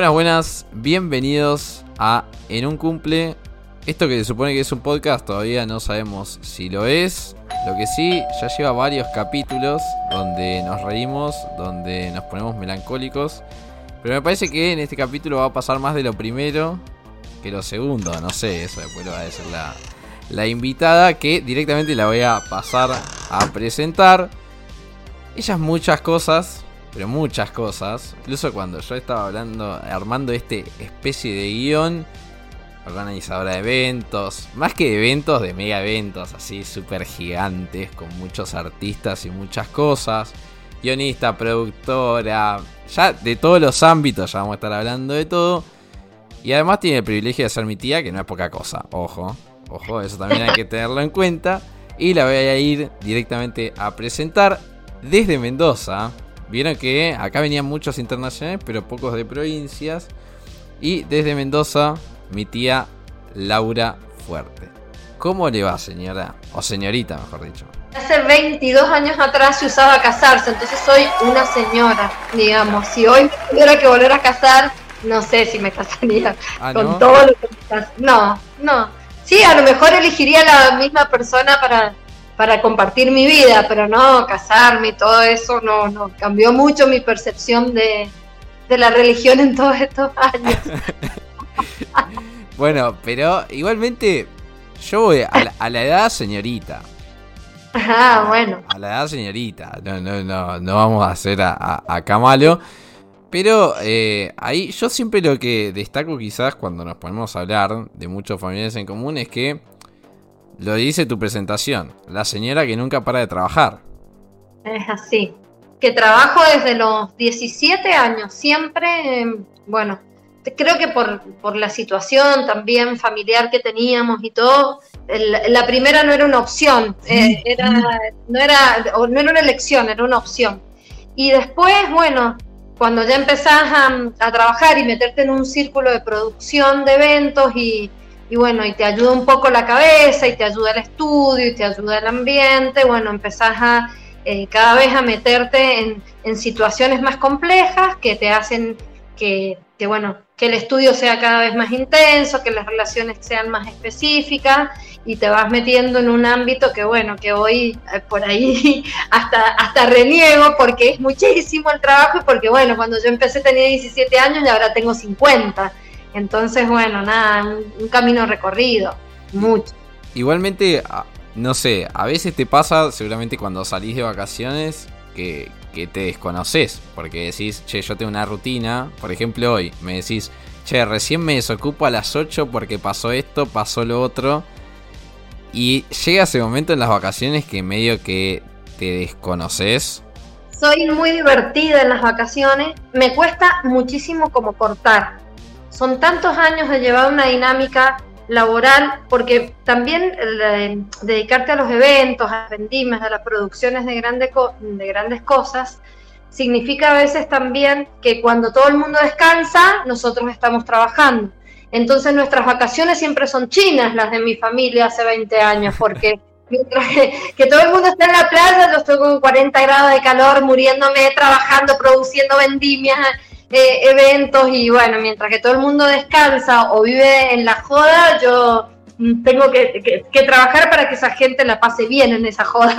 Buenas, buenas, bienvenidos a En un cumple. Esto que se supone que es un podcast, todavía no sabemos si lo es. Lo que sí, ya lleva varios capítulos donde nos reímos, donde nos ponemos melancólicos. Pero me parece que en este capítulo va a pasar más de lo primero que lo segundo. No sé, eso después lo va a decir la, la invitada que directamente la voy a pasar a presentar. Ella es muchas cosas, pero muchas cosas. Incluso cuando yo estaba hablando, armando este especie de guion, organizadora de eventos, más que de eventos, de mega eventos, así súper gigantes, con muchos artistas y muchas cosas. Guionista, productora, ya de todos los ámbitos, ya vamos a estar hablando de todo. Y además tiene el privilegio de ser mi tía, que no es poca cosa, ojo, ojo, eso también hay que tenerlo en cuenta. Y la voy a ir directamente a presentar desde Mendoza. Vieron que acá venían muchos internacionales, pero pocos de provincias. Y desde Mendoza, mi tía Laura Fuerte. ¿Cómo le va, señora? O señorita, mejor dicho. Hace 22 años atrás se usaba casarse, entonces soy una señora, digamos. Si hoy tuviera que volver a casar, no sé si me casaría Ah, con ¿no? todo lo que me No, no. Sí, a lo mejor elegiría la misma persona para, para compartir mi vida, pero no casarme y todo eso, no, no. Cambió mucho mi percepción de, de la religión en todos estos años. Bueno, pero igualmente yo voy a la, a la edad señorita. Ah, bueno. A la edad señorita. No, no, no, no vamos a hacer a, a, a Camalo. Pero eh, ahí yo siempre lo que destaco quizás cuando nos ponemos a hablar de muchos familiares en común es que lo dice tu presentación. La señora que nunca para de trabajar. Es así. Que trabajo desde los 17 años, siempre, eh, bueno, creo que por, por la situación también familiar que teníamos y todo, el- la primera no era una opción, eh, era, no, era, no era una elección, era una opción. Y después, bueno, cuando ya empezás a, a trabajar y meterte en un círculo de producción de eventos y, y bueno, y te ayuda un poco la cabeza y te ayuda el estudio y te ayuda el ambiente, bueno, empezás a eh, cada vez a meterte en, situaciones más complejas que te hacen que, que, bueno, que el estudio sea cada vez más intenso, que las relaciones sean más específicas y te vas metiendo en un ámbito que bueno, que hoy eh, por ahí hasta, hasta reniego porque es muchísimo el trabajo y porque bueno, cuando yo empecé tenía 17 años y ahora tengo 50. Entonces, bueno, nada, un, un camino recorrido, mucho. Igualmente, no sé, a veces te pasa, seguramente cuando salís de vacaciones, que, que te desconoces. Porque decís, che, yo tengo una rutina. Por ejemplo, hoy me decís, che, recién me desocupo a las 8 porque pasó esto, pasó lo otro. Y llega ese momento en las vacaciones que medio que te desconoces. Soy muy divertida en las vacaciones, me cuesta muchísimo como cortar. Son tantos años de llevar una dinámica laboral, porque también eh, dedicarte a los eventos, a las vendimas, a las producciones de, grande de grandes cosas, significa a veces también que cuando todo el mundo descansa, nosotros estamos trabajando. Entonces nuestras vacaciones siempre son chinas, las de mi familia hace 20 años, porque mientras que, que todo el mundo está en la playa, yo estoy con 40 grados de calor, muriéndome, trabajando, produciendo vendimias, eh, eventos y bueno, mientras que todo el mundo descansa o vive en la joda, yo mm, tengo que, que- que trabajar para que esa gente la pase bien en esa joda.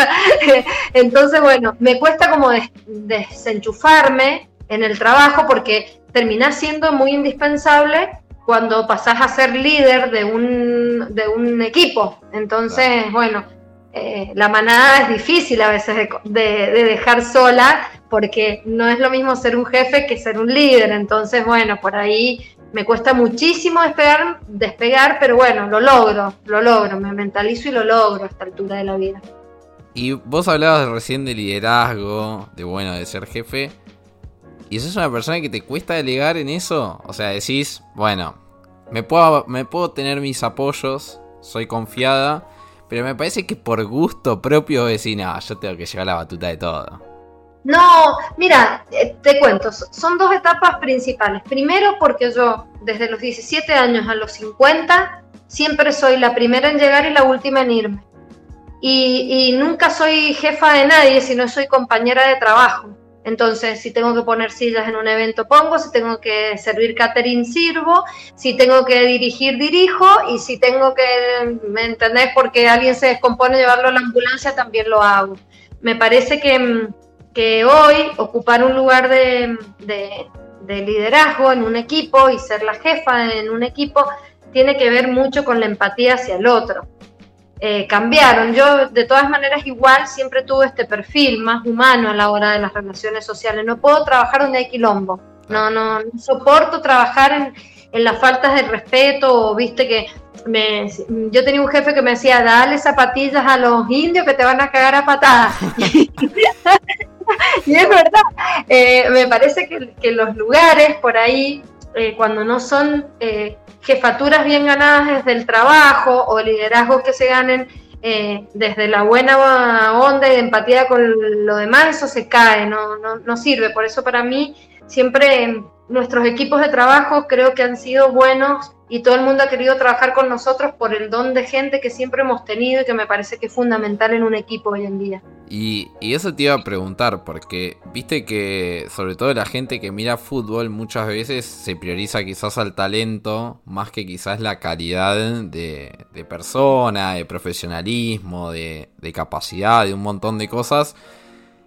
Entonces, bueno, me cuesta como des- desenchufarme en el trabajo porque terminás siendo muy indispensable cuando pasás a ser líder de un, de un equipo. Entonces, bueno, eh, la manada es difícil a veces de, de- de dejar sola porque no es lo mismo ser un jefe que ser un líder. Entonces, bueno, por ahí me cuesta muchísimo despegar, despegar, pero bueno, lo logro, lo logro, me mentalizo y lo logro a esta altura de la vida. Y vos hablabas recién de liderazgo, de bueno, de ser jefe. ¿Y sos una persona que te cuesta delegar en eso? O sea, decís, bueno, me puedo, me puedo tener mis apoyos, soy confiada, pero me parece que por gusto propio decís, no, yo tengo que llevar la batuta de todo. No, mira, eh, te cuento, son dos etapas principales. Primero porque yo, desde los 17 años a los 50, siempre soy la primera en llegar y la última en irme. Y, y nunca soy jefa de nadie, sino soy compañera de trabajo. Entonces, si tengo que poner sillas en un evento, pongo, si tengo que servir catering, sirvo, si tengo que dirigir, dirijo, y si tengo que, ¿me entendés? Porque alguien se descompone llevarlo a la ambulancia, también lo hago. Me parece que, que hoy ocupar un lugar de, de liderazgo en un equipo y ser la jefa en un equipo tiene que ver mucho con la empatía hacia el otro. Eh, cambiaron. Yo de todas maneras igual siempre tuve este perfil más humano a la hora de las relaciones sociales. No puedo trabajar donde hay quilombo. No, no, soporto trabajar en, en, las faltas de respeto. Viste que me, yo tenía un jefe que me decía, dale zapatillas a los indios que te van a cagar a patadas. y es verdad. Eh, me parece que, que, los lugares por ahí, eh, cuando no son jefaturas bien ganadas desde el trabajo o liderazgos que se ganen eh, desde la buena onda y empatía con lo demás, eso se cae, no, no, no sirve. Por eso para mí siempre nuestros equipos de trabajo creo que han sido buenos y todo el mundo ha querido trabajar con nosotros por el don de gente que siempre hemos tenido y que me parece que es fundamental en un equipo hoy en día. Y, eso te iba a preguntar, porque viste que sobre todo la gente que mira fútbol muchas veces se prioriza quizás al talento más que quizás la calidad de, persona, de profesionalismo, de, de capacidad, de un montón de cosas.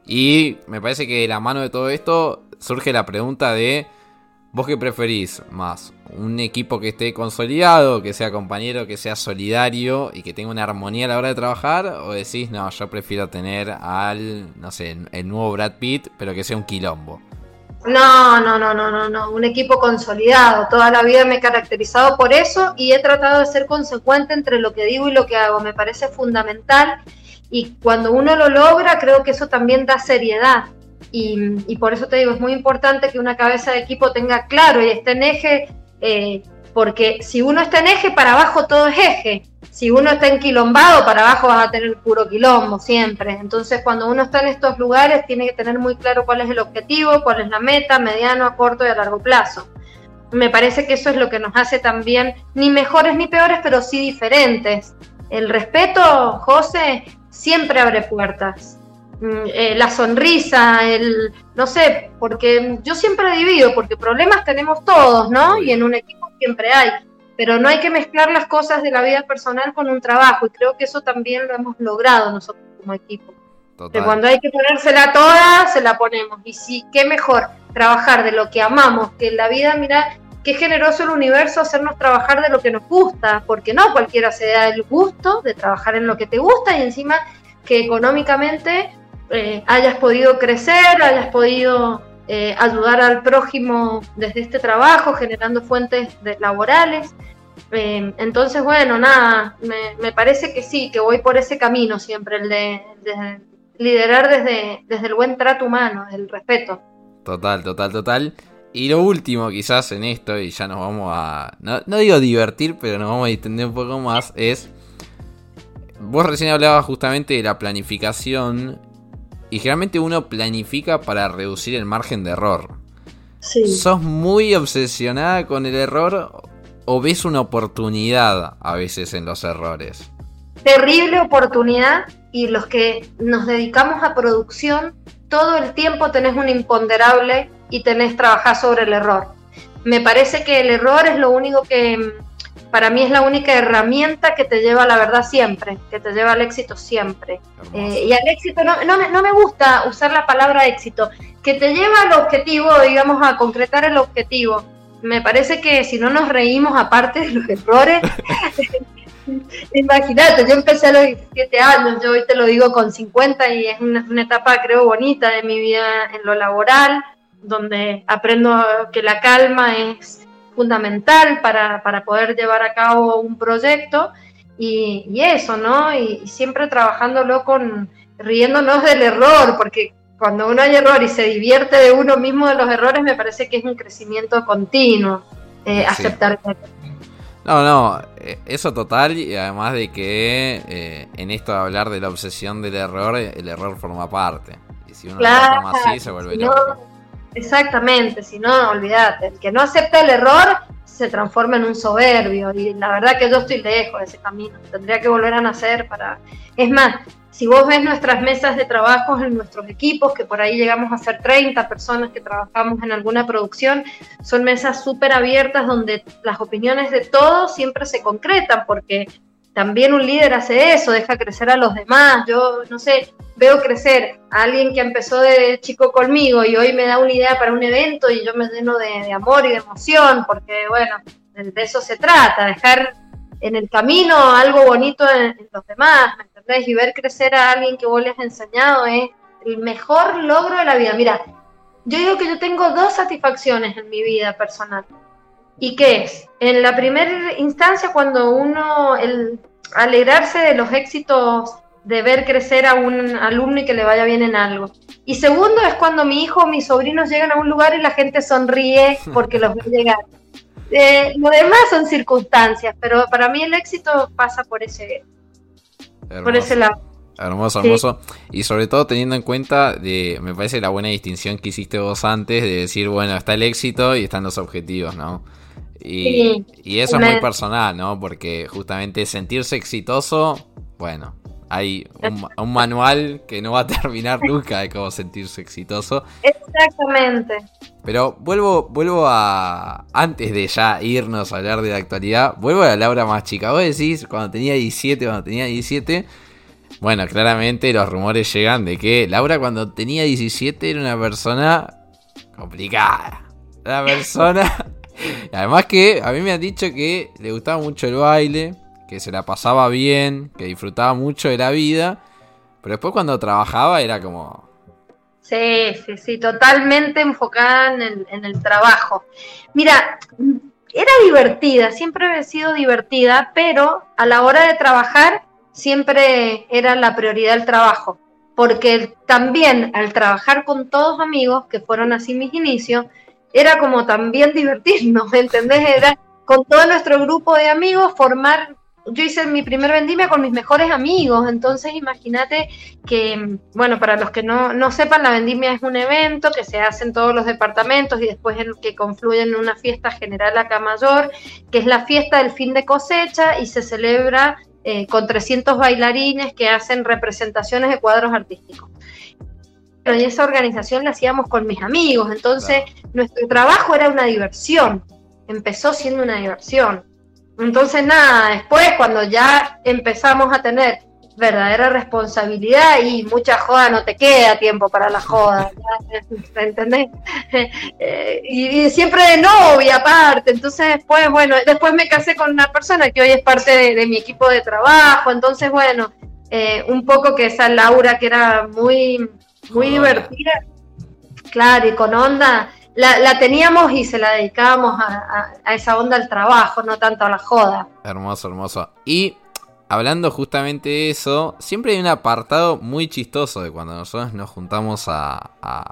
Y me parece que de la mano de todo esto surge la pregunta de ¿Vos qué preferís más? ¿Un equipo que esté consolidado, que sea compañero, que sea solidario y que tenga una armonía a la hora de trabajar? ¿O decís, no, yo prefiero tener al, no sé, el nuevo Brad Pitt, pero que sea un quilombo? No, no, no, no, no, no, un equipo consolidado. Toda la vida me he caracterizado por eso y he tratado de ser consecuente entre lo que digo y lo que hago. Me parece fundamental y cuando uno lo logra, creo que eso también da seriedad. Y, por eso te digo, es muy importante que una cabeza de equipo tenga claro y esté en eje, eh, porque si uno está en eje, para abajo todo es eje. Si uno está enquilombado, para abajo vas a tener puro quilombo siempre. Entonces, cuando uno está en estos lugares, tiene que tener muy claro cuál es el objetivo, cuál es la meta, mediano, a corto y a largo plazo. Me parece que eso es lo que nos hace también, ni mejores ni peores, pero sí diferentes. El respeto, José, siempre abre puertas. Mm, eh, la sonrisa, el, no sé, porque yo siempre divido, porque problemas tenemos todos, ¿no? Y en un equipo siempre hay, pero no hay que mezclar las cosas de la vida personal con un trabajo, y creo que eso también lo hemos logrado nosotros como equipo. De cuando hay que ponérsela toda, se la ponemos. Y sí, qué mejor trabajar de lo que amamos, que en la vida, mira, qué generoso el universo hacernos trabajar de lo que nos gusta, porque no cualquiera se da el gusto de trabajar en lo que te gusta y encima que económicamente eh, hayas podido crecer, hayas podido eh, ayudar al prójimo desde este trabajo, generando fuentes laborales. Eh, entonces, bueno, nada, me, parece que sí, que voy por ese camino siempre, el de, liderar desde, desde el buen trato humano, el respeto. Total, total, total. Y lo último, quizás en esto, y ya nos vamos a. No, no digo divertir, pero nos vamos a distender un poco más, es. Vos recién hablabas justamente de la planificación y generalmente uno planifica para reducir el margen de error. Sí. ¿Sos muy obsesionada con el error o ves una oportunidad a veces en los errores? Terrible oportunidad y los que nos dedicamos a producción, todo el tiempo tenés un imponderable y tenés trabajar sobre el error. Me parece que el error es lo único que para mí es la única herramienta que te lleva a la verdad siempre, que te lleva al éxito siempre. Eh, y al éxito, no, no, me gusta usar la palabra éxito, que te lleva al objetivo, digamos, a concretar el objetivo. Me parece que si no nos reímos aparte de los errores, imagínate, yo empecé a los 17 años, yo hoy te lo digo con 50 y es una, una etapa creo bonita de mi vida en lo laboral, donde aprendo que la calma es fundamental para, para, poder llevar a cabo un proyecto y, y eso, ¿no? Y, siempre trabajándolo con, riéndonos del error, porque cuando uno hay error y se divierte de uno mismo de los errores, me parece que es un crecimiento continuo, eh, aceptar. No, no, eh, eso total y además de que eh, en esto de hablar de la obsesión del error, el error forma parte. Y si uno lo así, se vuelve loco. Exactamente, si no, olvídate. El que no acepta el error se transforma en un soberbio y la verdad que yo estoy lejos de ese camino, tendría que volver a nacer para... Es más, si vos ves nuestras mesas de trabajo en nuestros equipos, que por ahí llegamos a ser 30 personas que trabajamos en alguna producción, son mesas súper abiertas donde las opiniones de todos siempre se concretan, porque también un líder hace eso, deja crecer a los demás. Yo, no sé, veo crecer a alguien que empezó de chico conmigo y hoy me da una idea para un evento y yo me lleno de, amor y de emoción, porque, bueno, de, eso se trata, dejar en el camino algo bonito en, los demás, y ver crecer a alguien que vos le has enseñado es el mejor logro de la vida. Mira, yo digo que yo tengo dos satisfacciones en mi vida personal. ¿Y qué es? En la primera instancia, cuando uno, el alegrarse de los éxitos de ver crecer a un alumno y que le vaya bien en algo. Y segundo es cuando mi hijo o mis sobrinos llegan a un lugar y la gente sonríe porque los ve llegar. Eh, lo demás son circunstancias, pero para mí el éxito pasa por ese, Hermoso. Por ese lado. Hermoso, hermoso. Y sobre todo teniendo en cuenta de, me parece la buena distinción que hiciste vos antes de decir, bueno, está el éxito y están los objetivos, ¿no? Y, y eso es muy personal, ¿no? Porque justamente sentirse exitoso, bueno, hay un, manual que no va a terminar nunca de cómo sentirse exitoso. Exactamente. Pero vuelvo, vuelvo a. Antes de ya irnos a hablar de la actualidad, vuelvo a la Laura más chica. Vos decís, cuando tenía 17, cuando tenía 17. Bueno, claramente los rumores llegan de que Laura cuando tenía 17 era una persona complicada. Una persona. Además que a mí me han dicho que le gustaba mucho el baile, que se la pasaba bien, que disfrutaba mucho de la vida. Pero después cuando trabajaba era como, Sí, sí, sí, totalmente enfocada en el, trabajo. Mira, era divertida, siempre había sido divertida, pero a la hora de trabajar siempre era la prioridad el trabajo, porque también al trabajar con todos amigos, que fueron así mis inicios, era como también divertirnos, ¿me entendés? Era con todo nuestro grupo de amigos formar yo hice mi primer vendimia con mis mejores amigos, entonces imagínate que, bueno, para los que no, sepan, la vendimia es un evento que se hace en todos los departamentos y después en, que confluye en una fiesta general acá mayor, que es la fiesta del fin de cosecha y se celebra eh, con 300 bailarines que hacen representaciones de cuadros artísticos. Pero en esa organización la hacíamos con mis amigos, entonces nuestro trabajo era una diversión, empezó siendo una diversión entonces, nada, después cuando ya empezamos a tener verdadera responsabilidad y mucha joda no te queda tiempo para la joda, ¿entendés? Eh, y, siempre de novia aparte, entonces después, bueno, después me casé con una persona que hoy es parte de, mi equipo de trabajo, entonces bueno, eh, un poco que esa Laura que era muy, muy divertida, claro, y con onda, la, teníamos y se la dedicábamos a, esa onda al trabajo, no tanto a la joda. Hermoso, hermoso. Y hablando justamente de eso, siempre hay un apartado muy chistoso de cuando nosotros nos juntamos a,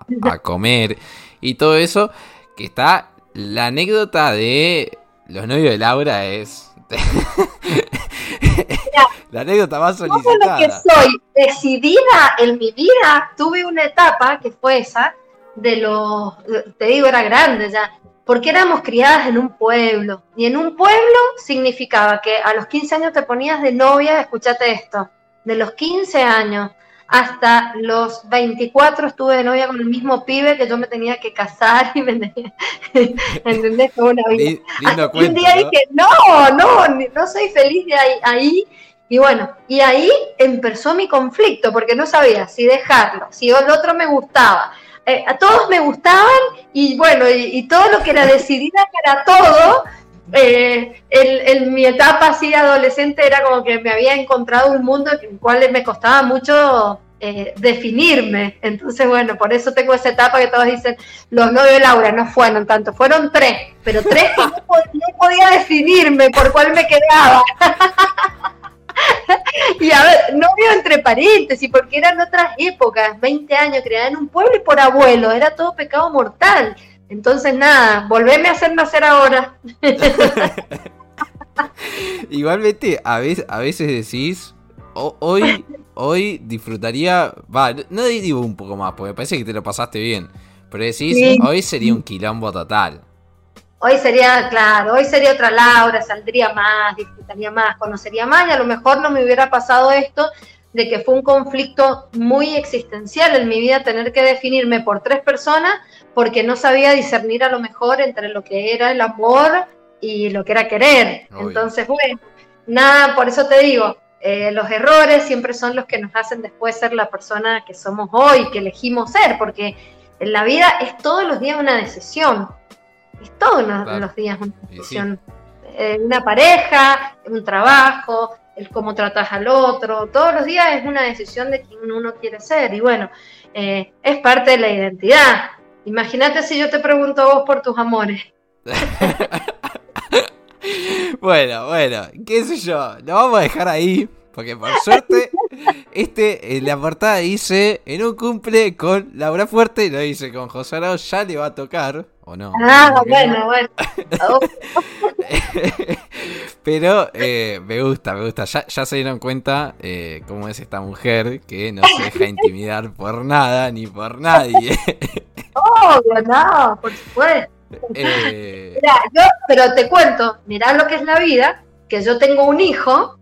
comer y todo eso, que está la anécdota de los novios de Laura es... la anécdota más solicitada. lo que soy decidida en mi vida, tuve una etapa que fue esa, de los, te digo, era grande ya, porque éramos criadas en un pueblo. Y en un pueblo significaba que a los 15 años te ponías de novia, escúchate esto, de los 15 años hasta los 24 estuve de novia con el mismo pibe que yo me tenía que casar y me ¿entendés? una vida. un día dije, no, no, no soy feliz de ahí, ahí. Y bueno, y ahí empezó mi conflicto, porque no sabía si dejarlo, si el otro me gustaba, eh, a todos me gustaban y bueno, y, todo lo que era decidida para todo, eh, en, mi etapa así adolescente era como que me había encontrado un mundo en el cual me costaba mucho eh, definirme. Entonces, bueno, por eso tengo esa etapa que todos dicen, los novios de Laura no fueron tanto, fueron tres, pero tres que no, no podía definirme por cuál me quedaba. y a ver, novio entre paréntesis, porque eran otras épocas, 20 años criada en un pueblo y por abuelo, era todo pecado mortal. Entonces, nada, volveme a hacer nacer ahora. Igualmente, a veces, a veces decís, hoy, hoy disfrutaría, va, no digo un poco más, porque me parece que te lo pasaste bien, pero decís, hoy sería un quilombo total. Hoy sería, claro, hoy sería otra Laura, saldría más, disfrutaría más, conocería más y a lo mejor no me hubiera pasado esto de que fue un conflicto muy existencial en mi vida tener que definirme por tres personas porque no sabía discernir a lo mejor entre lo que era el amor y lo que era querer. Entonces, bueno, nada, por eso te digo, eh, los errores siempre son los que nos hacen después ser la persona que somos hoy, que elegimos ser, porque en la vida es todos los días una decisión, es todos los días una decisión. Eh, una pareja, un trabajo, el cómo tratas al otro, todos los días es una decisión de quién uno quiere ser y bueno, eh, es parte de la identidad. Imagínate si yo te pregunto a vos por tus amores. bueno, bueno, qué sé yo, lo vamos a dejar ahí, porque por suerte, este, en la portada dice, en un cumple con Laura Fuerte, y lo dice con José Arau, ya le va a tocar, ¿o no? Ah, bueno, bueno. Pero eh, me gusta, me gusta. Ya, ya se dieron cuenta eh, cómo es esta mujer que no se deja intimidar por nada ni por nadie. Oh, no, por supuesto. Eh... yo, pero te cuento, mirá lo que es la vida, que yo tengo un hijo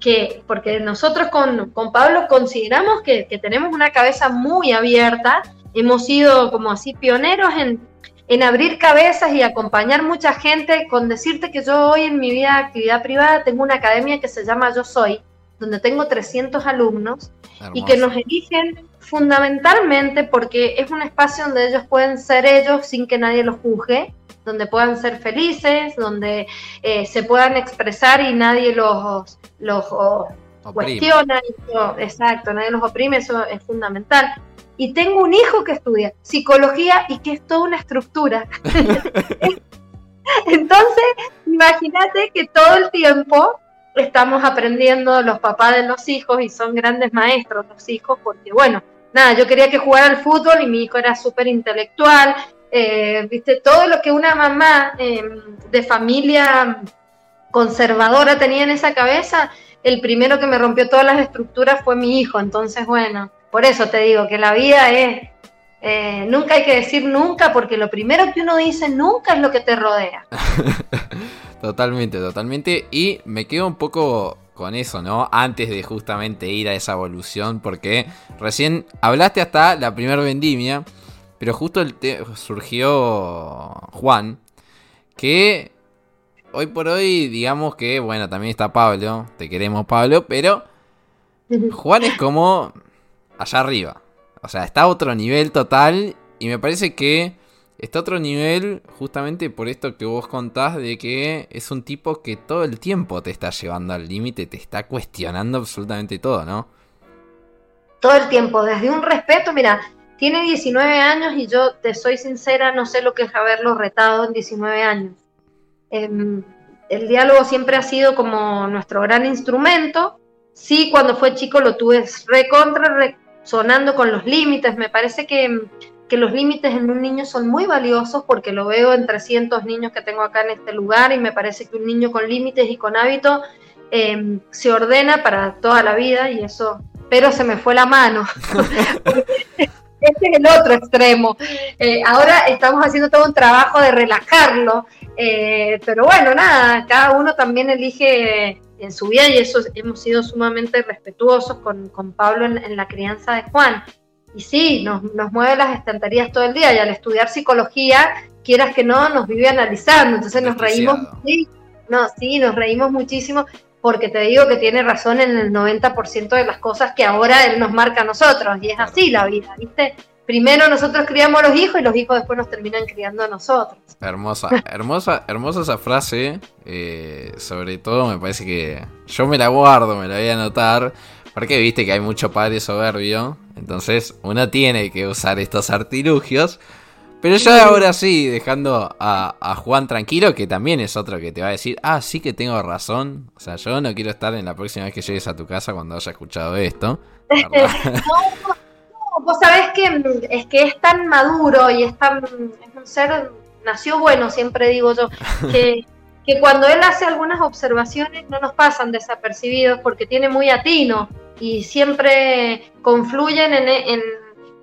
que, porque nosotros con, con Pablo consideramos que, que, tenemos una cabeza muy abierta, hemos sido como así pioneros en, en abrir cabezas y acompañar mucha gente, con decirte que yo hoy en mi vida de actividad privada tengo una academia que se llama Yo Soy, donde tengo 300 alumnos y que nos eligen fundamentalmente porque es un espacio donde ellos pueden ser ellos sin que nadie los juzgue, donde puedan ser felices, donde eh, se puedan expresar y nadie los, los cuestiona. exacto, nadie los oprime, eso es fundamental y tengo un hijo que estudia psicología y que es toda una estructura. Entonces, imagínate que todo el tiempo estamos aprendiendo los papás de los hijos y son grandes maestros los hijos, porque bueno, nada, yo quería que jugara al fútbol y mi hijo era súper intelectual, eh, viste, todo lo que una mamá em, de familia conservadora tenía en esa cabeza, el primero que me rompió todas las estructuras fue mi hijo, entonces bueno, por eso te digo que la vida es, eh, nunca hay que decir nunca, porque lo primero que uno dice nunca es lo que te rodea. totalmente, totalmente. Y me quedo un poco con eso, ¿no? Antes de justamente ir a esa evolución, porque recién hablaste hasta la primera vendimia, pero justo el surgió Juan, que hoy por hoy digamos que, bueno, también está Pablo, te queremos Pablo, pero Juan es como allá arriba. O sea, está a otro nivel total y me parece que está a otro nivel justamente por esto que vos contás de que es un tipo que todo el tiempo te está llevando al límite, te está cuestionando absolutamente todo, ¿no? Todo el tiempo, desde un respeto, mira, tiene 19 años y yo te soy sincera, no sé lo que es haberlo retado en 19 años. Em, el diálogo siempre ha sido como nuestro gran instrumento. Sí, cuando fue chico lo tuve recontra, sonando con los límites. Me parece que, los límites en un niño son muy valiosos porque lo veo en 300 niños que tengo acá en este lugar y me parece que un niño con límites y con hábito em, se ordena para toda la vida y eso, pero se me fue la mano. este es el otro extremo. Eh, ahora estamos haciendo todo un trabajo de relajarlo, eh, pero bueno, nada, cada uno también elige en su vida y eso hemos sido sumamente respetuosos con, Pablo en, la crianza de Juan. Y sí, nos, mueve las estanterías todo el día y al estudiar psicología, quieras que no, nos vive analizando, entonces nos reímos, sí, no, sí, nos reímos muchísimo porque te digo que tiene razón en el 90% de las cosas que ahora él nos marca a nosotros y es así la vida, ¿viste? primero nosotros criamos a los hijos y los hijos después nos terminan criando a nosotros. Hermosa, hermosa, hermosa esa frase. Eh, sobre todo me parece que yo me la guardo, me la voy a anotar. Porque viste que hay mucho padre soberbio. Entonces uno tiene que usar estos artilugios. Pero ya ahora sí, dejando a, a, Juan tranquilo, que también es otro que te va a decir, ah, sí que tengo razón. O sea, yo no quiero estar en la próxima vez que llegues a tu casa cuando haya escuchado esto. vos sabés que es que es tan maduro y es tan es un ser nació bueno, siempre digo yo, que, que cuando él hace algunas observaciones no nos pasan desapercibidos porque tiene muy atino y siempre confluyen en, en,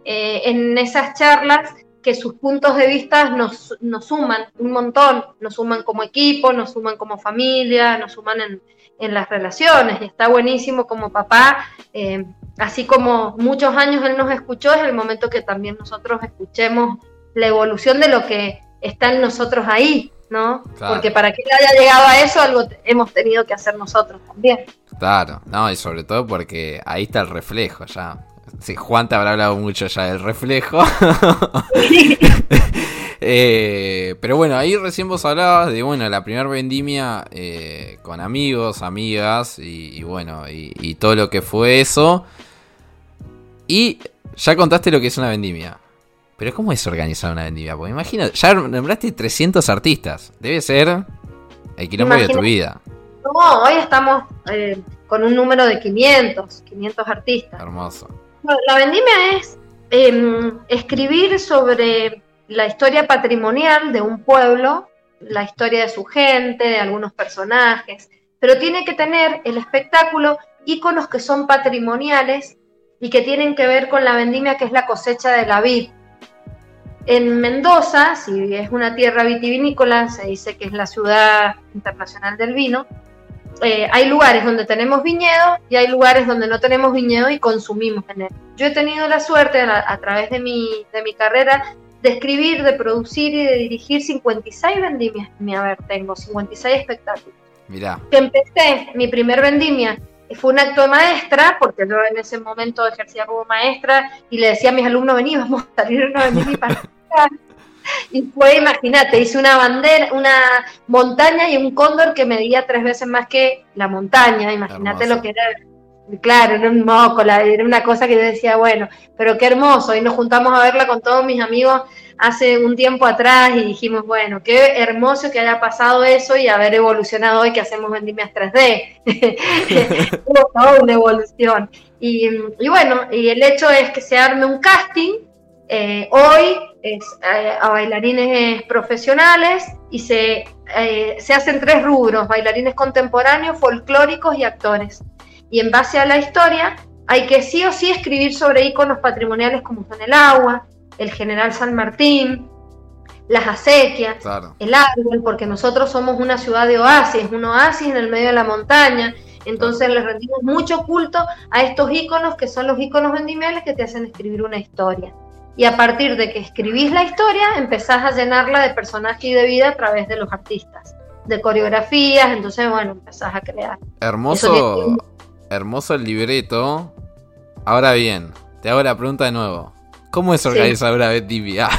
eh, en esas charlas que sus puntos de vista nos, nos, suman un montón, nos suman como equipo, nos suman como familia, nos suman en, en las relaciones. Y está buenísimo como papá, eh, así como muchos años él nos escuchó, es el momento que también nosotros escuchemos la evolución de lo que está en nosotros ahí, ¿no? Porque para que él haya llegado a eso, algo hemos tenido que hacer nosotros también. Claro, no, y sobre todo porque ahí está el reflejo ya. Sí, Juan te habrá hablado mucho ya del reflejo. Eh, pero bueno, ahí recién vos hablabas de, bueno, la primera vendimia eh, con amigos, amigas y, bueno, y, todo lo que fue eso. Y ya contaste lo que es una vendimia. Pero ¿cómo es organizar una vendimia? Porque imagino, ya nombraste 300 artistas. Debe ser el quilombo de tu vida. No, hoy estamos eh, con un número de 500, 500 artistas. Hermoso. La vendimia es em, escribir sobre la historia patrimonial de un pueblo, la historia de su gente, de algunos personajes, pero tiene que tener el espectáculo íconos que son patrimoniales y que tienen que ver con la vendimia que es la cosecha de la vid. En Mendoza, si es una tierra vitivinícola, se dice que es la ciudad internacional del vino, eh, hay lugares donde tenemos viñedo y hay lugares donde no tenemos viñedo y consumimos en él. Yo he tenido la suerte a, través de mi, de mi carrera de escribir, de producir y de dirigir 56 vendimias en mi haber. Tengo 56 espectáculos. Que empecé mi primer vendimia fue un acto de maestra, porque yo en ese momento ejercía como maestra y le decía a mis alumnos, vení, vamos a salir a una vendimia para y fue, imagínate, hice una bandera, una montaña y un cóndor que medía tres veces más que la montaña. Imagínate lo que era. Claro, era un moco, era una cosa que yo decía, bueno, pero qué hermoso. Y nos juntamos a verla con todos mis amigos hace un tiempo atrás y dijimos, bueno, qué hermoso que haya pasado eso y haber evolucionado hoy que hacemos vendimias 3D. Hubo toda una evolución. Y, y, bueno, y el hecho es que se arme un casting eh, hoy es eh, a bailarines profesionales y se, eh, se hacen tres rubros, bailarines contemporáneos, folclóricos y actores. Y en base a la historia hay que sí o sí escribir sobre íconos patrimoniales como son el agua, el general San Martín, las acequias, el árbol, porque nosotros somos una ciudad de oasis, un oasis en el medio de la montaña, entonces le rendimos mucho culto a estos íconos que son los íconos vendimiales que te hacen escribir una historia y a partir de que escribís la historia empezás a llenarla de personaje y de vida a través de los artistas, de coreografías, entonces bueno, empezás a crear. Hermoso, hermoso el libreto. Ahora bien, te hago la pregunta de nuevo. ¿Cómo es organizar una vendimia?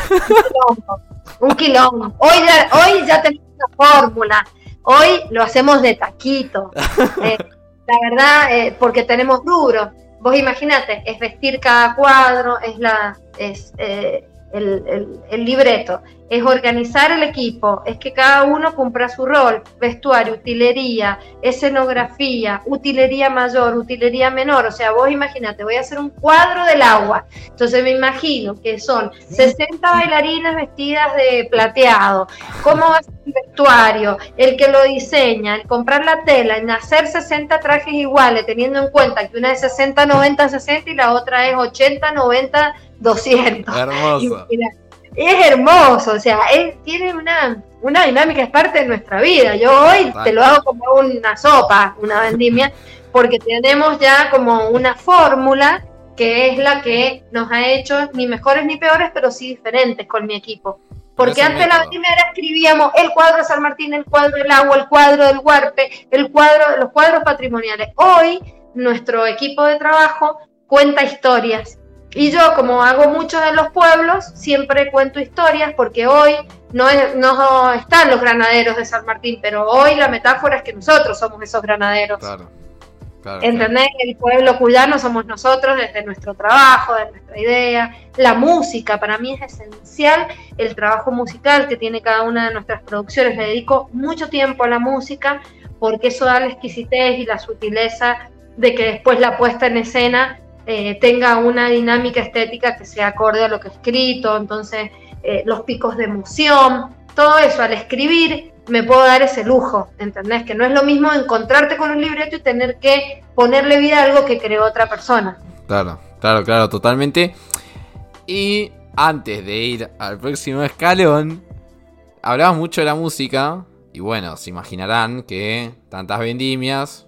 Un quilombo. Hoy ya, hoy ya tenemos una fórmula. Hoy lo hacemos de taquito. Eh, la verdad, eh, porque tenemos duro. Vos imagínate, es vestir cada cuadro, es la, es eh, el, el, libreto, es organizar el equipo, es que cada uno cumpla su rol, vestuario, utilería, escenografía, utilería mayor, utilería menor, o sea, vos imagínate, voy a hacer un cuadro del agua, entonces me imagino que son 60 bailarinas vestidas de plateado, ¿cómo va a ser el vestuario? El que lo diseña, el comprar la tela, en hacer 60 trajes iguales, teniendo en cuenta que una es 60, 90, 60 y la otra es 80, 90, 200. Hermoso. Es hermoso, o sea, tiene una, una dinámica, es parte de nuestra vida. Yo hoy te lo hago como una sopa, una vendimia, porque tenemos ya como una fórmula que es la que nos ha hecho ni mejores ni peores, pero sí diferentes con mi equipo. Porque antes la vendimia escribíamos el cuadro de San Martín, el cuadro del agua, el cuadro del huarpe, el cuadro, los cuadros patrimoniales. Hoy nuestro equipo de trabajo cuenta historias y yo, como hago mucho en los pueblos, siempre cuento historias porque hoy no, no están los granaderos de San Martín, pero hoy la metáfora es que nosotros somos esos granaderos. Claro. Claro, ¿Entendés? El pueblo cuyano somos nosotros desde nuestro trabajo, desde nuestra idea. La música, para mí es esencial el trabajo musical que tiene cada una de nuestras producciones. Le dedico mucho tiempo a la música porque eso da la exquisitez y la sutileza de que después la puesta en escena eh, tenga una dinámica estética que sea acorde a lo que he escrito, entonces eh, los picos de emoción, todo eso al escribir me puedo dar ese lujo, ¿entendés? Que no es lo mismo encontrarte con un libreto y tener que ponerle vida a algo que creó otra persona. Claro, claro, claro, totalmente. Y antes de ir al próximo escalón, hablamos mucho de la música. Y bueno, se imaginarán que tantas vendimias,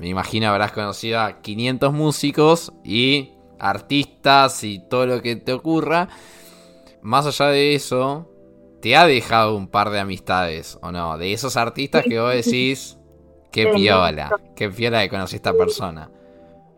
me imagino habrás conocido a 500 músicos y artistas y todo lo que te ocurra. Más allá de eso, te ha dejado un par de amistades, ¿o no? De esos artistas que vos decís, qué piola, qué piola de conocer a esta persona.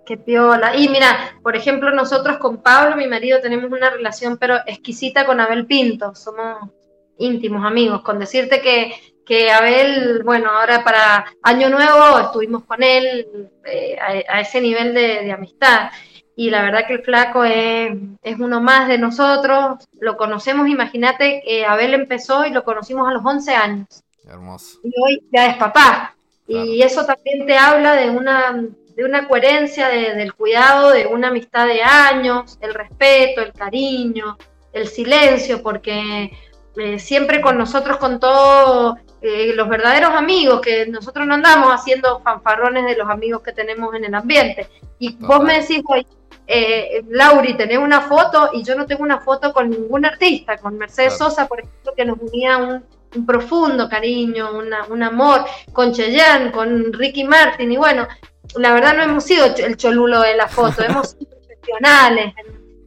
Qué piola. Y mira, por ejemplo, nosotros con Pablo, mi marido, tenemos una relación pero exquisita con Abel Pinto. Somos íntimos amigos. Con decirte que, que Abel, bueno, ahora para Año Nuevo estuvimos con él eh, a, ese nivel de, de amistad y la verdad que el flaco es, uno más de nosotros, lo conocemos, imagínate que Abel empezó y lo conocimos a los 11 años. Hermoso. Y hoy ya es papá. Y eso también te habla de una, de una coherencia, del cuidado, de una amistad de años, el respeto, el cariño, el silencio, porque eh, siempre con nosotros con todos eh, los verdaderos amigos, que nosotros no andamos haciendo fanfarrones de los amigos que tenemos en el ambiente. Y vos me decís, hoy eh, Lauri, tenés una foto y yo no tengo una foto con ningún artista, con Mercedes Sosa, por ejemplo, que nos unía un, profundo cariño, un amor, con Cheyenne, con Ricky Martin, y bueno, la verdad no hemos sido el cholulo de la foto, hemos sido profesionales.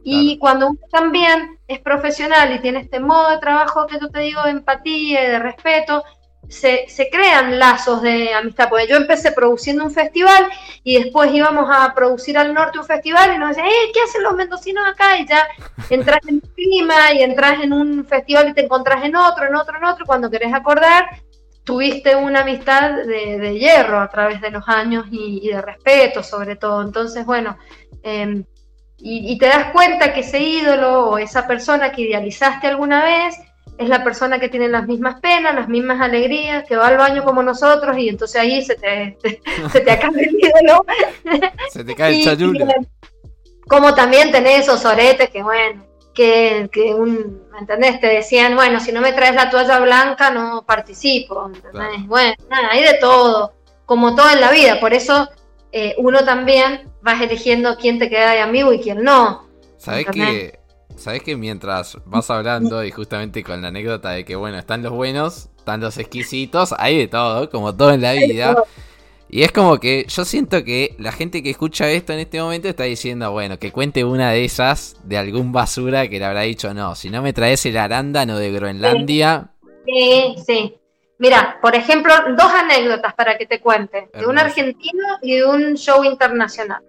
Y cuando uno también es profesional y tiene este modo de trabajo que yo te digo de empatía y de respeto, se, crean lazos de amistad, porque yo empecé produciendo un festival y después íbamos a producir al norte un festival y nos decían, eh, ¿qué hacen los mendocinos acá? Y ya entras en un clima y entras en un festival y te encontrás en otro, en otro, en otro, cuando querés acordar, tuviste una amistad de, hierro a través de los años y, de respeto sobre todo. Entonces, bueno, em, y, y te das cuenta que ese ídolo o esa persona que idealizaste alguna vez, es la persona que tiene las mismas penas, las mismas alegrías, que va al baño como nosotros y entonces ahí se te, se te acaba el ídolo. Se te cae el chayulo. Como también tenés esos oretes que, bueno, que, que un, ¿me entendés? Te decían, bueno, si no me traes la toalla blanca no participo, ¿entendés? Bueno, nada, hay de todo, como todo en la vida, por eso eh, uno también vas eligiendo quién te queda de amigo y quién no. ¿Sabés que Sabes que mientras vas hablando y justamente con la anécdota de que, bueno, están los buenos, están los exquisitos, hay de todo, como todo en la vida. Y es como que yo siento que la gente que escucha esto en este momento está diciendo, bueno, que cuente una de esas de algún basura que le habrá dicho, no, si no me traes el arándano de Groenlandia. Sí, sí. Mira, por ejemplo, dos anécdotas para que te cuente, de un argentino y de un show internacional.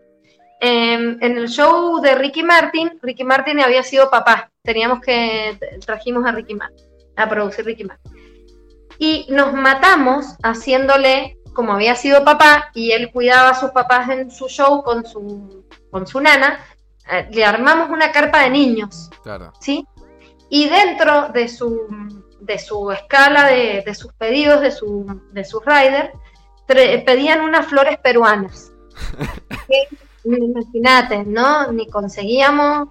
Em, en el show de Ricky Martin, Ricky Martin había sido papá. Teníamos que, trajimos a Ricky Martin, a producir Ricky Martin. Y nos matamos haciéndole, como había sido papá, y él cuidaba a sus papás en su show con su, con su nana, eh, le armamos una carpa de niños. Claro. ¿Sí? Y dentro de su, de su escala de, de sus pedidos, de su, de sus riders, pedían unas flores peruanas. imagínate, ¿no? Ni conseguíamos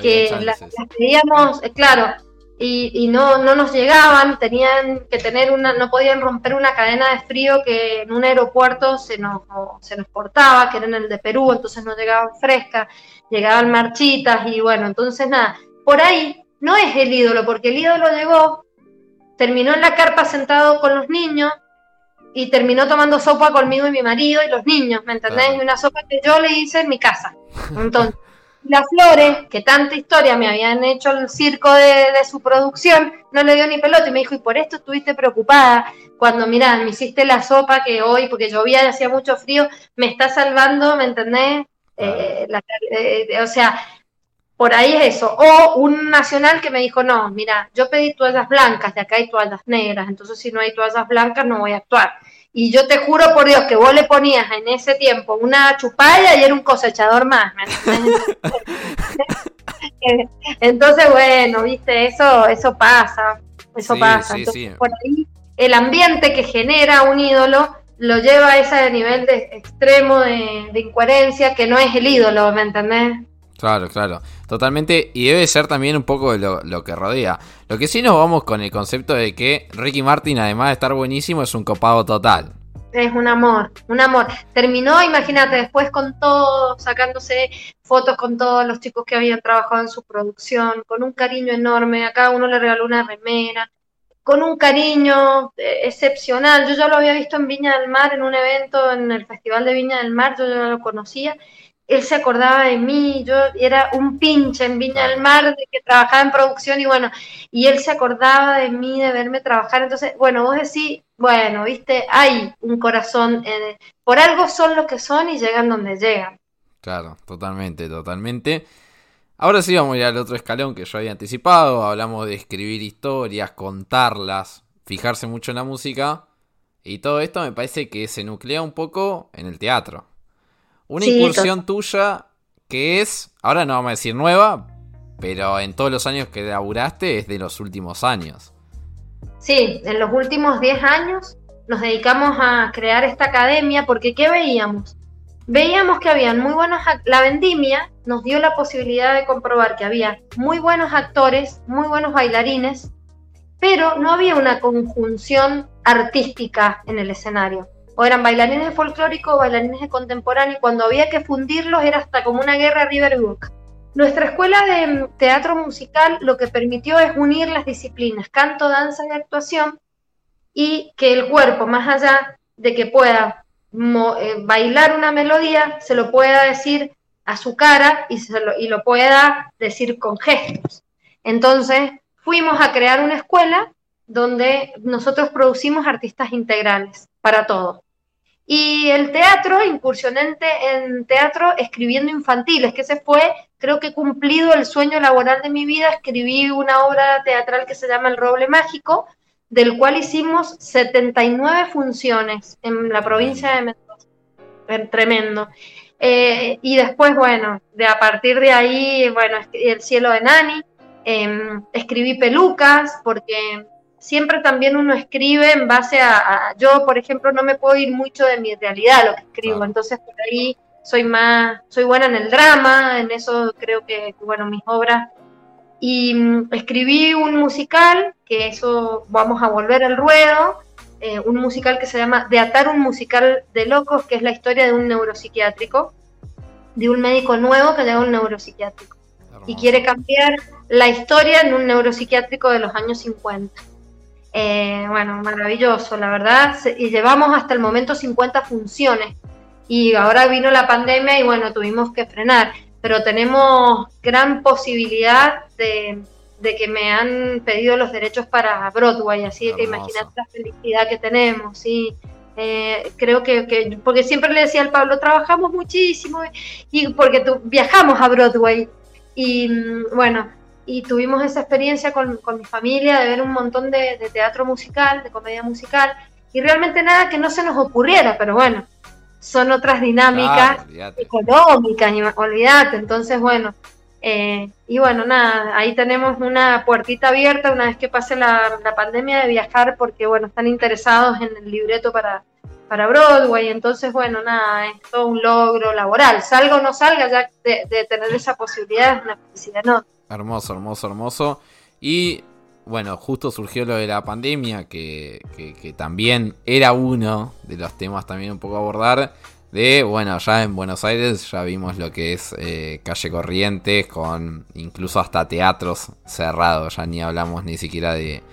que las, pedíamos, eh, claro, y, no, no nos llegaban, tenían que tener una, no podían romper una cadena de frío que en un aeropuerto se nos, se nos portaba, que era en el de Perú, entonces no llegaban frescas, llegaban marchitas y bueno, entonces nada, por ahí no es el ídolo, porque el ídolo llegó, terminó en la carpa sentado con los niños, y terminó tomando sopa conmigo y mi marido y los niños, ¿me entendés? Y una sopa que yo le hice en mi casa. Entonces, las flores, que tanta historia me habían hecho el circo de, su producción, no le dio ni pelota y me dijo, y por esto estuviste preocupada cuando, mirá, me hiciste la sopa que hoy, porque llovía y hacía mucho frío, me está salvando, ¿me entendés? Eh, eh, o sea, por ahí es eso. O un nacional que me dijo, no, mira, yo pedí toallas blancas, de acá hay toallas negras, entonces si no hay toallas blancas no voy a actuar. Y yo te juro por Dios que vos le ponías en ese tiempo una chupalla y era un cosechador más. Entonces, bueno, viste, eso, eso pasa, eso pasa. por ahí el ambiente que genera un ídolo lo lleva a ese nivel de extremo de, de incoherencia que no es el ídolo, ¿me entendés? Claro, claro. Totalmente. Y debe ser también un poco lo, lo, que rodea. Lo que sí nos vamos con el concepto de que Ricky Martin, además de estar buenísimo, es un copado total. es un amor, un amor. Terminó, imagínate, después con todo, sacándose fotos con todos los chicos que habían trabajado en su producción, con un cariño enorme, a cada uno le regaló una remera, con un cariño eh, excepcional. Yo ya lo había visto en Viña del Mar, en un evento en el Festival de Viña del Mar, yo ya lo conocía. Él se acordaba de mí, yo era un pinche en Viña del Mar, de que trabajaba en producción y bueno, y él se acordaba de mí, de verme trabajar. Entonces, bueno, vos decís, bueno, viste, hay un corazón, por algo son lo que son y llegan donde llegan. Claro, totalmente, totalmente. Ahora sí vamos a ir al otro escalón que yo había anticipado. Hablamos de escribir historias, contarlas, fijarse mucho en la música. Y todo esto me parece que se nuclea un poco en el teatro. Una incursión tuya que es, ahora no vamos a decir nueva, pero en todos los años que laburaste es de los últimos años. Sí, en los últimos 10 años nos dedicamos a crear esta academia porque ¿qué veíamos? Veíamos que habían muy buenos, la vendimia nos dio la posibilidad de comprobar que había muy buenos actores, muy buenos bailarines, pero no había una conjunción artística en el escenario. O eran bailarines de folclórico o bailarines de contemporáneo, y cuando había que fundirlos era hasta como una guerra River Book. Nuestra escuela de teatro musical lo que permitió es unir las disciplinas canto, danza y actuación y que el cuerpo, más allá de que pueda eh, bailar una melodía, se lo pueda decir a su cara y, lo, y lo pueda decir con gestos. Entonces, fuimos a crear una escuela donde nosotros producimos artistas integrales para todo. Y el teatro, incursionante en teatro escribiendo infantiles, que ese fue, creo que cumplido el sueño laboral de mi vida, escribí una obra teatral que se llama El Roble Mágico, del cual hicimos 79 funciones en la provincia de Mendoza. Tremendo. Eh, y después, bueno, de a partir de ahí, bueno, El cielo de Nani, em, escribí pelucas, porque siempre también uno escribe en base a, yo, por ejemplo, no me puedo ir mucho de mi realidad lo que escribo, entonces por ahí soy más, soy buena en el drama, en eso creo que, bueno, mis obras. Y mm, escribí un musical, que eso vamos a volver al ruedo, eh, un musical que se llama De atar un musical de locos, que es la historia de un neuropsiquiátrico, de un médico nuevo que llega a un neuropsiquiátrico y quiere cambiar la historia en un neuropsiquiátrico de los años 50. Eh, bueno, maravilloso, la verdad, y llevamos hasta el momento 50 funciones. Y ahora vino la pandemia y bueno, tuvimos que frenar, pero tenemos gran posibilidad de, de que me han pedido los derechos para Broadway, así que imagínate la felicidad que tenemos, sí. Eh, creo que, porque siempre le decía al Pablo, trabajamos muchísimo y porque tu, viajamos a Broadway. Y mm, bueno, y tuvimos esa experiencia con, mi familia de ver un montón de, teatro musical, de comedia musical y realmente nada que no se nos ocurriera, pero bueno, son otras dinámicas económicas, olvídate, entonces bueno, eh, y bueno, nada, ahí tenemos una puertita abierta una vez que pase la, pandemia de viajar porque, bueno, están interesados en el libreto para, para Broadway. Entonces, bueno, nada, es todo un logro laboral. Salga o no salga, ya de, tener esa posibilidad es una felicidad no. Hermoso, hermoso, hermoso. Y bueno, justo surgió lo de la pandemia, que, que también era uno de los temas también un poco abordar de, bueno, ya en Buenos Aires ya vimos lo que es eh, calle Corrientes, con incluso hasta teatros cerrados, ya ni hablamos ni siquiera de,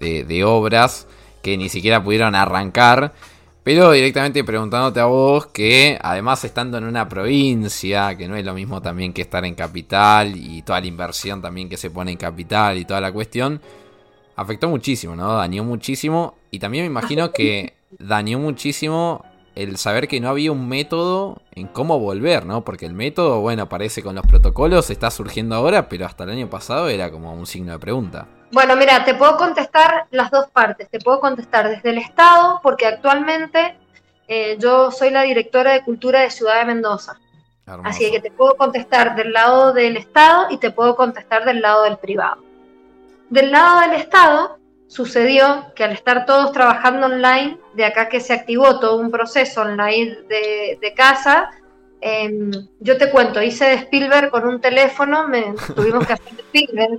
de, obras que ni siquiera pudieron arrancar. Pero directamente preguntándote a vos que además estando en una provincia, que no es lo mismo también que estar en capital y toda la inversión también que se pone en capital y toda la cuestión, afectó muchísimo, ¿no? Dañó muchísimo y también me imagino que dañó muchísimo el saber que no había un método en cómo volver, ¿no? Porque el método, bueno, aparece con los protocolos, está surgiendo ahora, pero hasta el año pasado era como un signo de pregunta. Bueno, mira, te puedo contestar las dos partes. Te puedo contestar desde el Estado, porque actualmente eh, yo soy la directora de Cultura de Ciudad de Mendoza. Así que te puedo contestar del lado del Estado y te puedo contestar del lado del privado. Del lado del Estado, sucedió que al estar todos trabajando online, de acá que se activó todo un proceso online de, de casa, em, yo te cuento, hice de Spielberg con un teléfono, me, tuvimos que hacer de Spielberg,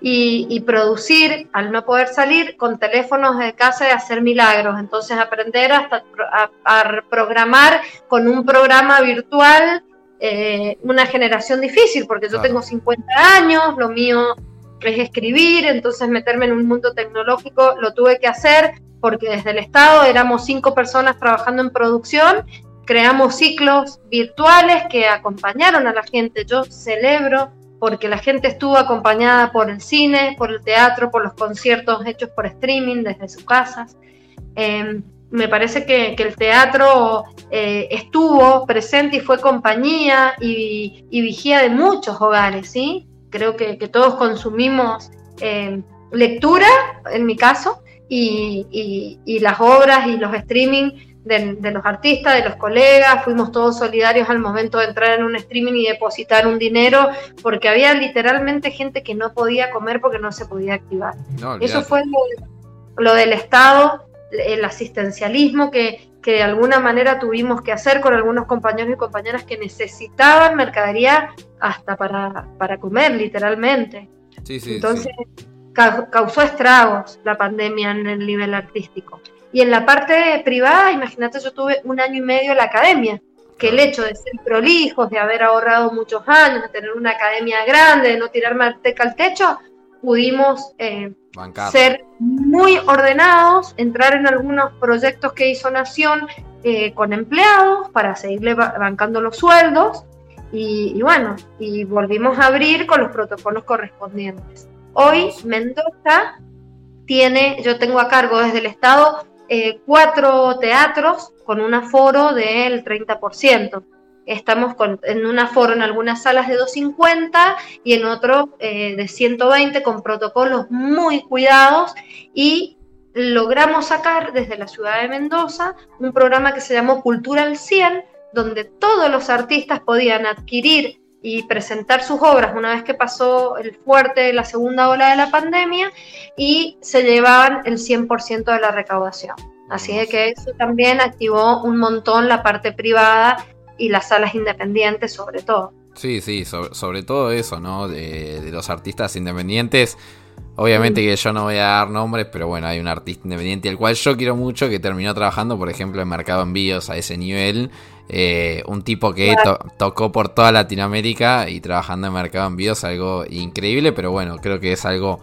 y, producir, al no poder salir, con teléfonos de casa y hacer milagros. Entonces aprender hasta a, programar con un programa virtual eh, una generación difícil, porque yo tengo 50 años, lo mío es escribir, entonces meterme en un mundo tecnológico lo tuve que hacer porque desde el Estado éramos cinco personas trabajando en producción, creamos ciclos virtuales que acompañaron a la gente. Yo celebro porque la gente estuvo acompañada por el cine, por el teatro, por los conciertos hechos por streaming desde sus casas. Em, me parece que, el teatro eh, estuvo presente y fue compañía y, vigía de muchos hogares, ¿sí? Creo que, todos consumimos em, lectura, en mi caso, y, y, las obras y los streaming de, los artistas, de los colegas, fuimos todos solidarios al momento de entrar en un streaming y depositar un dinero, porque había literalmente gente que no podía comer porque no se podía activar. Eso fue lo, del Estado, el asistencialismo que, que de alguna manera tuvimos que hacer con algunos compañeros y compañeras que necesitaban mercadería hasta para, para comer, literalmente. Entonces, causó estragos la pandemia en el nivel artístico. Y en la parte privada, imagínate, yo tuve un año y medio en la academia, que el hecho de ser prolijos, de haber ahorrado muchos años, de tener una academia grande, de no tirar manteca al techo, pudimos eh, ser muy ordenados, entrar en algunos proyectos que hizo Nación eh, con empleados para seguirle bancando los sueldos. Y, y, bueno, y volvimos a abrir con los protocolos correspondientes. Hoy Mendoza tiene, yo tengo a cargo desde el Estado eh, cuatro teatros con un aforo del 30%. Estamos en un aforo en algunas salas de 250 y en otro eh, de 120 con protocolos muy cuidados y logramos sacar desde la ciudad de Mendoza un programa que se llamó Cultura al 100, donde todos los artistas podían adquirir y presentar sus obras una vez que pasó el fuerte, la segunda ola de la pandemia, y se llevaban el 100% de la recaudación. Así de que eso también activó un montón la parte privada y las salas independientes sobre todo. Sí, sí, sobre, todo eso, ¿no? De, los artistas independientes. Obviamente que yo no voy a dar nombres, pero bueno, hay un artista independiente al cual yo quiero mucho que terminó trabajando, por ejemplo, en Mercado Envíos a ese nivel. Eh, un tipo que tocó por toda Latinoamérica y trabajando en Mercado Envíos, algo increíble, pero bueno, creo que es algo...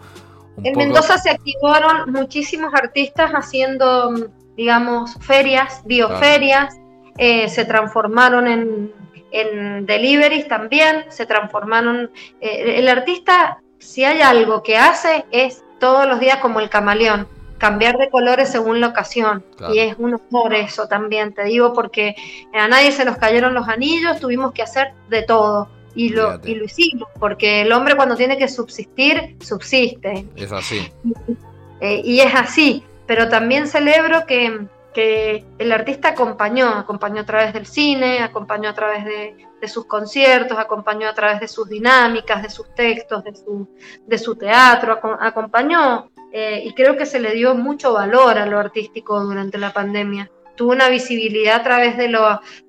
en Mendoza se activaron muchísimos artistas haciendo, digamos, ferias, bioferias, eh, se transformaron en, en deliveries también, se transformaron... Eh, el artista, si hay algo que hace, es todos los días como el camaleón cambiar de colores según la ocasión. Y es un honor eso también, te digo, porque a nadie se nos cayeron los anillos, tuvimos que hacer de todo. Y lo, y lo hicimos, porque el hombre cuando tiene que subsistir, subsiste. Es así. Eh, y es así, pero también celebro que, que el artista acompañó, acompañó a través del cine, acompañó a través de, de, sus conciertos, acompañó a través de sus dinámicas, de sus textos, de su, de su teatro, acompañó eh, y creo que se le dio mucho valor a lo artístico durante la pandemia. Tuvo una visibilidad a través de,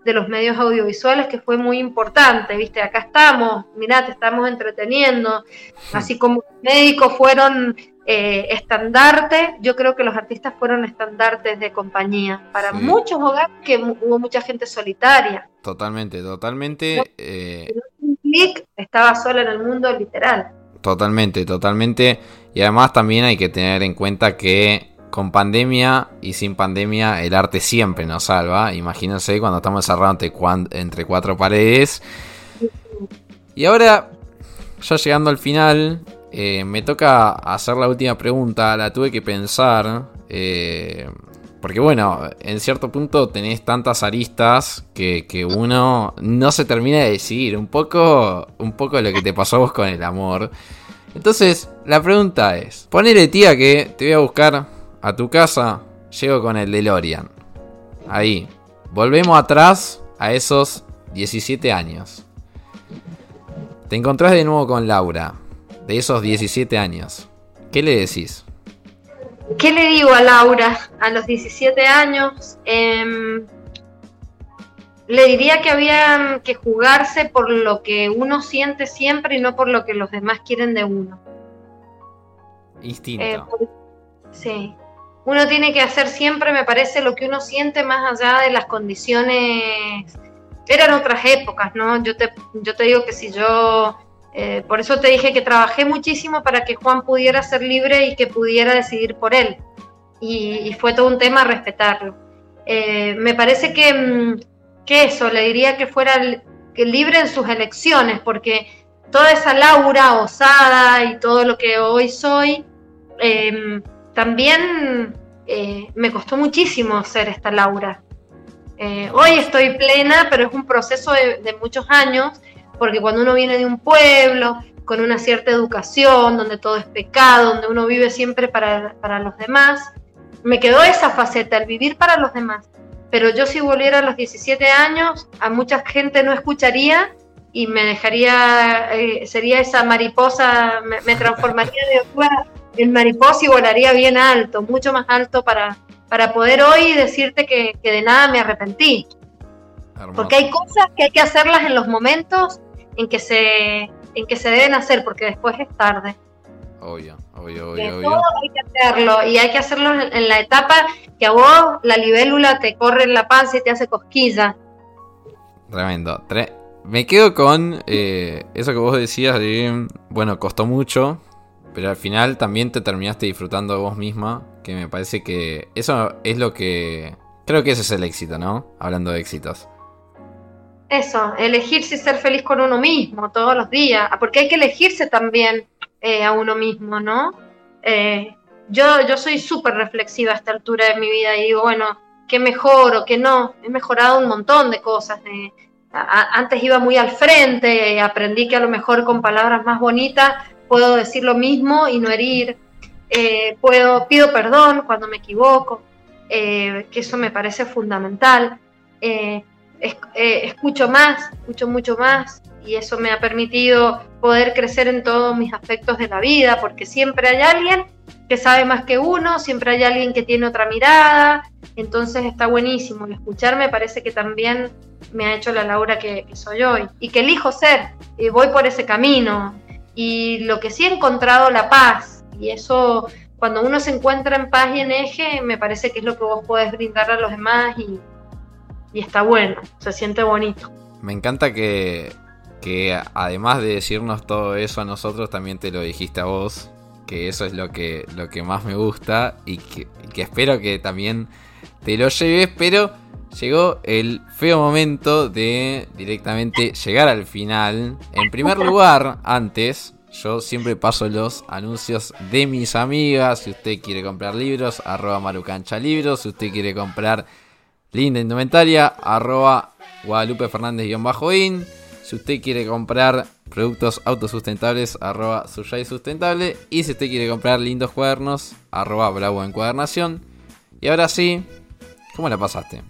de los medios audiovisuales que fue muy importante, ¿viste? Acá estamos, mirá, te estamos entreteniendo, así como los médicos fueron eh, estandarte, yo creo que los artistas fueron estandartes de compañía para muchos hogares que hubo mucha gente solitaria. Totalmente, totalmente. Eh... Un clic estaba sola en el mundo literal. Totalmente, totalmente. Y además también hay que tener en cuenta que con pandemia y sin pandemia el arte siempre nos salva. Imagínense cuando estamos encerrados entre, cuatro paredes. Y ahora, ya llegando al final, eh, me toca hacer la última pregunta. La tuve que pensar. Eh, porque bueno, en cierto punto tenés tantas aristas que, que, uno no se termina de decidir. Un poco, un poco lo que te pasó vos con el amor. Entonces, la pregunta es, ponele tía que te voy a buscar a tu casa, llego con el DeLorean. Ahí, volvemos atrás a esos 17 años. Te encontrás de nuevo con Laura, de esos 17 años. ¿Qué le decís? ¿Qué le digo a Laura a los 17 años? Em, le diría que había que jugarse por lo que uno siente siempre y no por lo que los demás quieren de uno. Instinto. Eh, sí. Uno tiene que hacer siempre, me parece, lo que uno siente más allá de las condiciones. Eran otras épocas, ¿no? Yo te, yo te digo que si yo. Eh, por eso te dije que trabajé muchísimo para que Juan pudiera ser libre y que pudiera decidir por él. Y, fue todo un tema respetarlo. Eh, me parece que, mm, que, eso, le diría que fuera libre en sus elecciones, porque toda esa Laura osada y todo lo que hoy soy, em, también eh, me costó muchísimo ser esta Laura. Eh, hoy estoy plena, pero es un proceso de, muchos años, porque cuando uno viene de un pueblo, con una cierta educación, donde todo es pecado, donde uno vive siempre para, para los demás, me quedó esa faceta, el vivir para los demás. Pero yo si volviera a los 17 años, a mucha gente no escucharía y me dejaría, eh, sería esa mariposa, me, transformaría de en mariposa y volaría bien alto, mucho más alto para, para poder hoy decirte que, de nada me arrepentí. Porque hay cosas que hay que hacerlas en los momentos en que se, en que se deben hacer, porque después es tarde. Obvio, obvio, obvio, obvio. hay que hacerlo, y hay que hacerlo en la etapa que a vos la libélula te corre en la panza y te hace cosquilla. Tremendo. Me quedo con eh, eso que vos decías de, bueno, costó mucho, pero al final también te terminaste disfrutando de vos misma, que me parece que eso es lo que... Creo que ese es el éxito, ¿no? Hablando de éxitos. Eso, elegirse y ser feliz con uno mismo todos los días, porque hay que elegirse también eh, a uno mismo, ¿no? Eh, yo, yo soy súper reflexiva a esta altura de mi vida y digo, bueno, ¿qué mejoro, qué no? He mejorado un montón de cosas, antes iba muy al frente, aprendí que a lo mejor con palabras más bonitas puedo decir lo mismo y no herir. Eh, puedo, pido perdón cuando me equivoco, que eso me parece fundamental. Escucho más, escucho mucho más y eso me ha permitido poder crecer en todos mis aspectos de la vida, porque siempre hay alguien que sabe más que uno, siempre hay alguien que tiene otra mirada, entonces está buenísimo. Y escuchar me parece que también me ha hecho la Laura que, soy hoy y que elijo ser, y voy por ese camino. Y lo que sí he encontrado la paz, y eso cuando uno se encuentra en paz y en eje, me parece que es lo que vos podés brindar a los demás y, y está bueno, se siente bonito. Me encanta que, que además de decirnos todo eso a nosotros, también te lo dijiste a vos que eso es lo que, lo que más me gusta y que, espero que también te lo lleves, pero llegó el feo momento de directamente llegar al final. En primer lugar, antes, yo siempre paso los anuncios de mis amigas. Si usted quiere comprar libros, arroba marucancha libros. Si usted quiere comprar linda indumentaria, arroba Guadalupe Fernández-in. Si usted quiere comprar productos autosustentables, arroba Suyay Sustentable. Y si usted quiere comprar lindos cuadernos, arroba Bravo Encuadernación. Y ahora sí, ¿cómo la pasaste?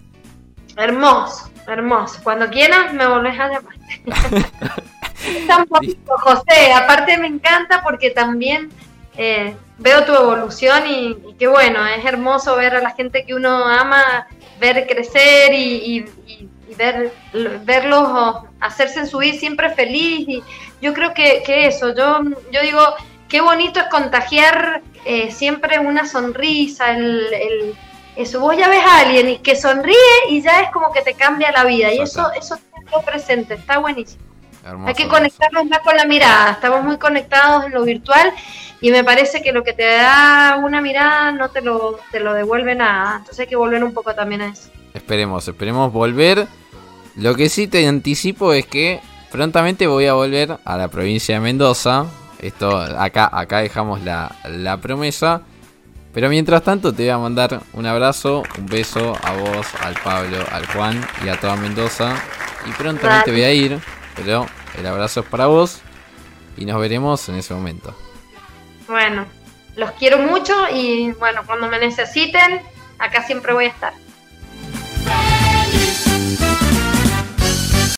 Hermoso, hermoso. Cuando quieras me volvés a llamar. Poquito, José. Aparte me encanta porque también eh, veo tu evolución y, qué bueno, es hermoso ver a la gente que uno ama, ver crecer y ver, verlos hacerse en su vida siempre feliz. Y yo creo que, eso, yo, yo digo, qué bonito es contagiar eh, siempre una sonrisa, el, eso. Vos ya ves a alguien que sonríe y ya es como que te cambia la vida. Y eso, eso lo presente, está buenísimo. Hay que conectarnos más con la mirada. Estamos muy conectados en lo virtual y me parece que lo que te da una mirada no te lo, te lo devuelve nada. Entonces hay que volver un poco también a eso. Esperemos, esperemos volver lo que sí te anticipo es que prontamente voy a volver a la provincia de Mendoza. Esto acá, acá dejamos la, promesa. Pero mientras tanto te voy a mandar un abrazo, un beso a vos, al Pablo, al Juan y a toda Mendoza. Y prontamente voy a ir, pero el abrazo es para vos y nos veremos en ese momento. Bueno, los quiero mucho y bueno, cuando me necesiten, acá siempre voy a estar.